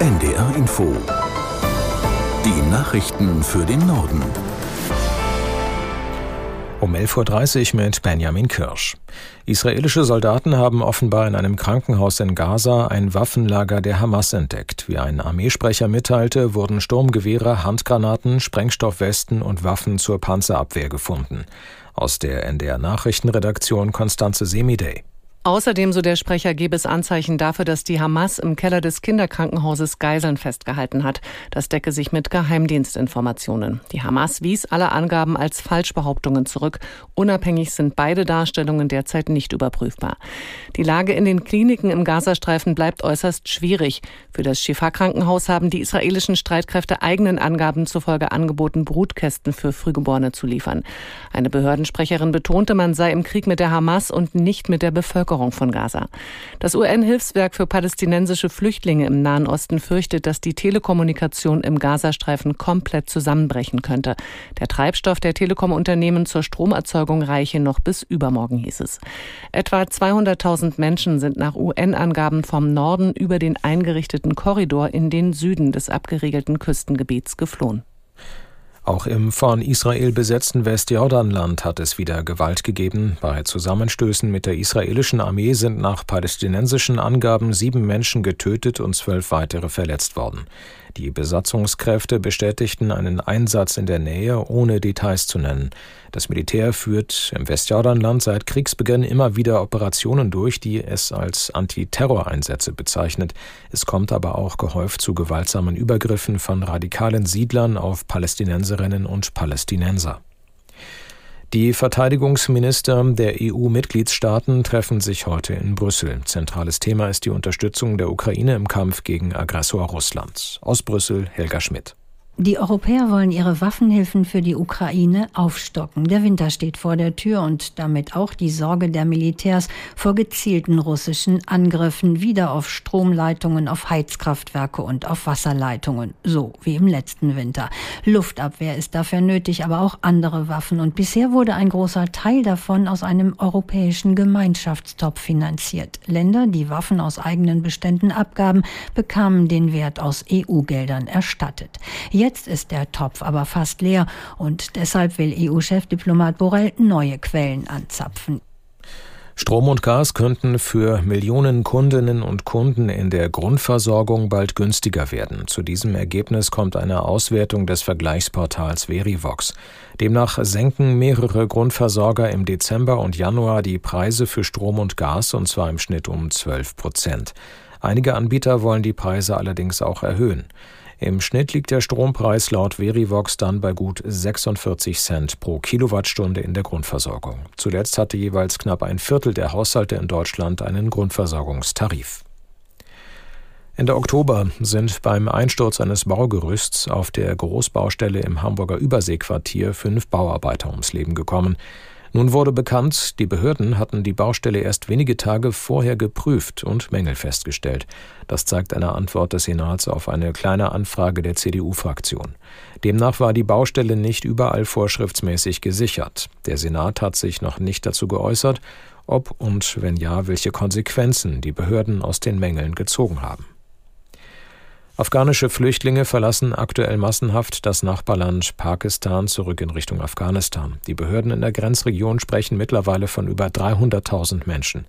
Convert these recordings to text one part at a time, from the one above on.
NDR Info. Die Nachrichten für den Norden. Um 11.30 Uhr mit Benjamin Kirsch. Israelische Soldaten haben offenbar in einem Krankenhaus in Gaza ein Waffenlager der Hamas entdeckt. Wie ein Armeesprecher mitteilte, wurden Sturmgewehre, Handgranaten, Sprengstoffwesten und Waffen zur Panzerabwehr gefunden. Aus der NDR Nachrichtenredaktion Konstanze Semidey. Außerdem, so der Sprecher, gebe es Anzeichen dafür, dass die Hamas im Keller des Kinderkrankenhauses Geiseln festgehalten hat. Das decke sich mit Geheimdienstinformationen. Die Hamas wies alle Angaben als Falschbehauptungen zurück. Unabhängig sind beide Darstellungen derzeit nicht überprüfbar. Die Lage in den Kliniken im Gazastreifen bleibt äußerst schwierig. Für das Shifa-Krankenhaus haben die israelischen Streitkräfte eigenen Angaben zufolge angeboten, Brutkästen für Frühgeborene zu liefern. Eine Behördensprecherin betonte, man sei im Krieg mit der Hamas und nicht mit der Bevölkerung Bevölkerung von Gaza. Das UN-Hilfswerk für palästinensische Flüchtlinge im Nahen Osten fürchtet, dass die Telekommunikation im Gazastreifen komplett zusammenbrechen könnte. Der Treibstoff der Telekom-Unternehmen zur Stromerzeugung reiche noch bis übermorgen, hieß es. Etwa 200.000 Menschen sind nach UN-Angaben vom Norden über den eingerichteten Korridor in den Süden des abgeriegelten Küstengebiets geflohen. Auch im von Israel besetzten Westjordanland hat es wieder Gewalt gegeben. Bei Zusammenstößen mit der israelischen Armee sind nach palästinensischen Angaben sieben Menschen getötet und zwölf weitere verletzt worden. Die Besatzungskräfte bestätigten einen Einsatz in der Nähe, ohne Details zu nennen. Das Militär führt im Westjordanland seit Kriegsbeginn immer wieder Operationen durch, die es als Antiterroreinsätze bezeichnet. Es kommt aber auch gehäuft zu gewaltsamen Übergriffen von radikalen Siedlern auf Palästinenserinnen und Palästinenser. Die Verteidigungsminister der EU-Mitgliedstaaten treffen sich heute in Brüssel. Zentrales Thema ist die Unterstützung der Ukraine im Kampf gegen Aggressor Russland. Aus Brüssel Helga Schmidt. Die Europäer wollen ihre Waffenhilfen für die Ukraine aufstocken. Der Winter steht vor der Tür und damit auch die Sorge der Militärs vor gezielten russischen Angriffen wieder auf Stromleitungen, auf Heizkraftwerke und auf Wasserleitungen, so wie im letzten Winter. Luftabwehr ist dafür nötig, aber auch andere Waffen und bisher wurde ein großer Teil davon aus einem europäischen Gemeinschaftstopf finanziert. Länder, die Waffen aus eigenen Beständen abgaben, bekamen den Wert aus EU-Geldern erstattet. Jetzt Jetzt ist der Topf aber fast leer und deshalb will EU-Chefdiplomat Borrell neue Quellen anzapfen. Strom und Gas könnten für Millionen Kundinnen und Kunden in der Grundversorgung bald günstiger werden. Zu diesem Ergebnis kommt eine Auswertung des Vergleichsportals Verivox. Demnach senken mehrere Grundversorger im Dezember und Januar die Preise für Strom und Gas, und zwar im Schnitt um 12 Prozent. Einige Anbieter wollen die Preise allerdings auch erhöhen. Im Schnitt liegt der Strompreis laut Verivox dann bei gut 46 Cent pro Kilowattstunde in der Grundversorgung. Zuletzt hatte jeweils knapp ein Viertel der Haushalte in Deutschland einen Grundversorgungstarif. Ende Oktober sind beim Einsturz eines Baugerüsts auf der Großbaustelle im Hamburger Überseequartier fünf Bauarbeiter ums Leben gekommen. Nun wurde bekannt, die Behörden hatten die Baustelle erst wenige Tage vorher geprüft und Mängel festgestellt. Das zeigt eine Antwort des Senats auf eine kleine Anfrage der CDU-Fraktion. Demnach war die Baustelle nicht überall vorschriftsmäßig gesichert. Der Senat hat sich noch nicht dazu geäußert, ob und wenn ja, welche Konsequenzen die Behörden aus den Mängeln gezogen haben. Afghanische Flüchtlinge verlassen aktuell massenhaft das Nachbarland Pakistan zurück in Richtung Afghanistan. Die Behörden in der Grenzregion sprechen mittlerweile von über 300.000 Menschen.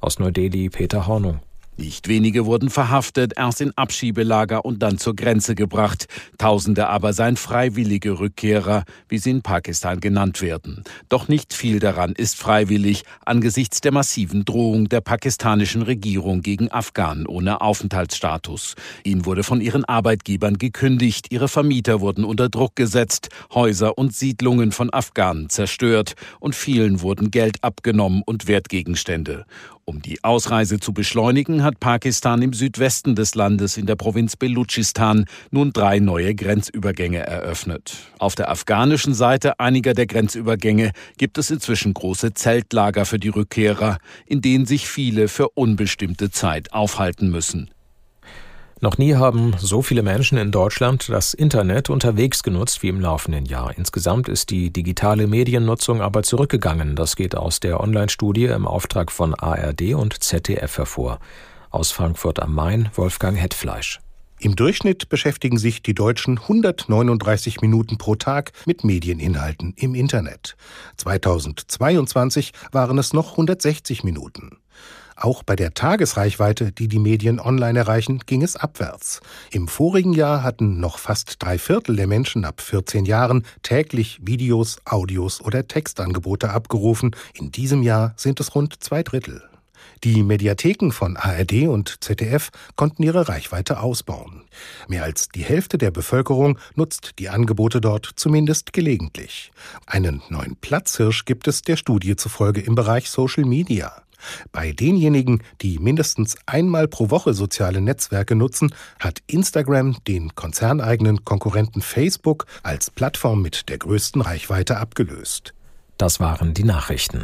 Aus Neu-Delhi Peter Hornung. Nicht wenige wurden verhaftet, erst in Abschiebelager und dann zur Grenze gebracht. Tausende aber seien freiwillige Rückkehrer, wie sie in Pakistan genannt werden. Doch nicht viel daran ist freiwillig angesichts der massiven Drohung der pakistanischen Regierung gegen Afghanen ohne Aufenthaltsstatus. Ihnen wurde von ihren Arbeitgebern gekündigt, ihre Vermieter wurden unter Druck gesetzt, Häuser und Siedlungen von Afghanen zerstört und vielen wurden Geld abgenommen und Wertgegenstände. Um die Ausreise zu beschleunigen, hat Pakistan im Südwesten des Landes in der Provinz Belutschistan nun drei neue Grenzübergänge eröffnet. Auf der afghanischen Seite einiger der Grenzübergänge gibt es inzwischen große Zeltlager für die Rückkehrer, in denen sich viele für unbestimmte Zeit aufhalten müssen. Noch nie haben so viele Menschen in Deutschland das Internet unterwegs genutzt wie im laufenden Jahr. Insgesamt ist die digitale Mediennutzung aber zurückgegangen. Das geht aus der Online-Studie im Auftrag von ARD und ZDF hervor. Aus Frankfurt am Main Wolfgang Hetfleisch. Im Durchschnitt beschäftigen sich die Deutschen 139 Minuten pro Tag mit Medieninhalten im Internet. 2022 waren es noch 160 Minuten. Auch bei der Tagesreichweite, die die Medien online erreichen, ging es abwärts. Im vorigen Jahr hatten noch fast drei Viertel der Menschen ab 14 Jahren täglich Videos, Audios oder Textangebote abgerufen. In diesem Jahr sind es rund zwei Drittel. Die Mediatheken von ARD und ZDF konnten ihre Reichweite ausbauen. Mehr als die Hälfte der Bevölkerung nutzt die Angebote dort zumindest gelegentlich. Einen neuen Platzhirsch gibt es der Studie zufolge im Bereich Social Media. Bei denjenigen, die mindestens einmal pro Woche soziale Netzwerke nutzen, hat Instagram den konzerneigenen Konkurrenten Facebook als Plattform mit der größten Reichweite abgelöst. Das waren die Nachrichten.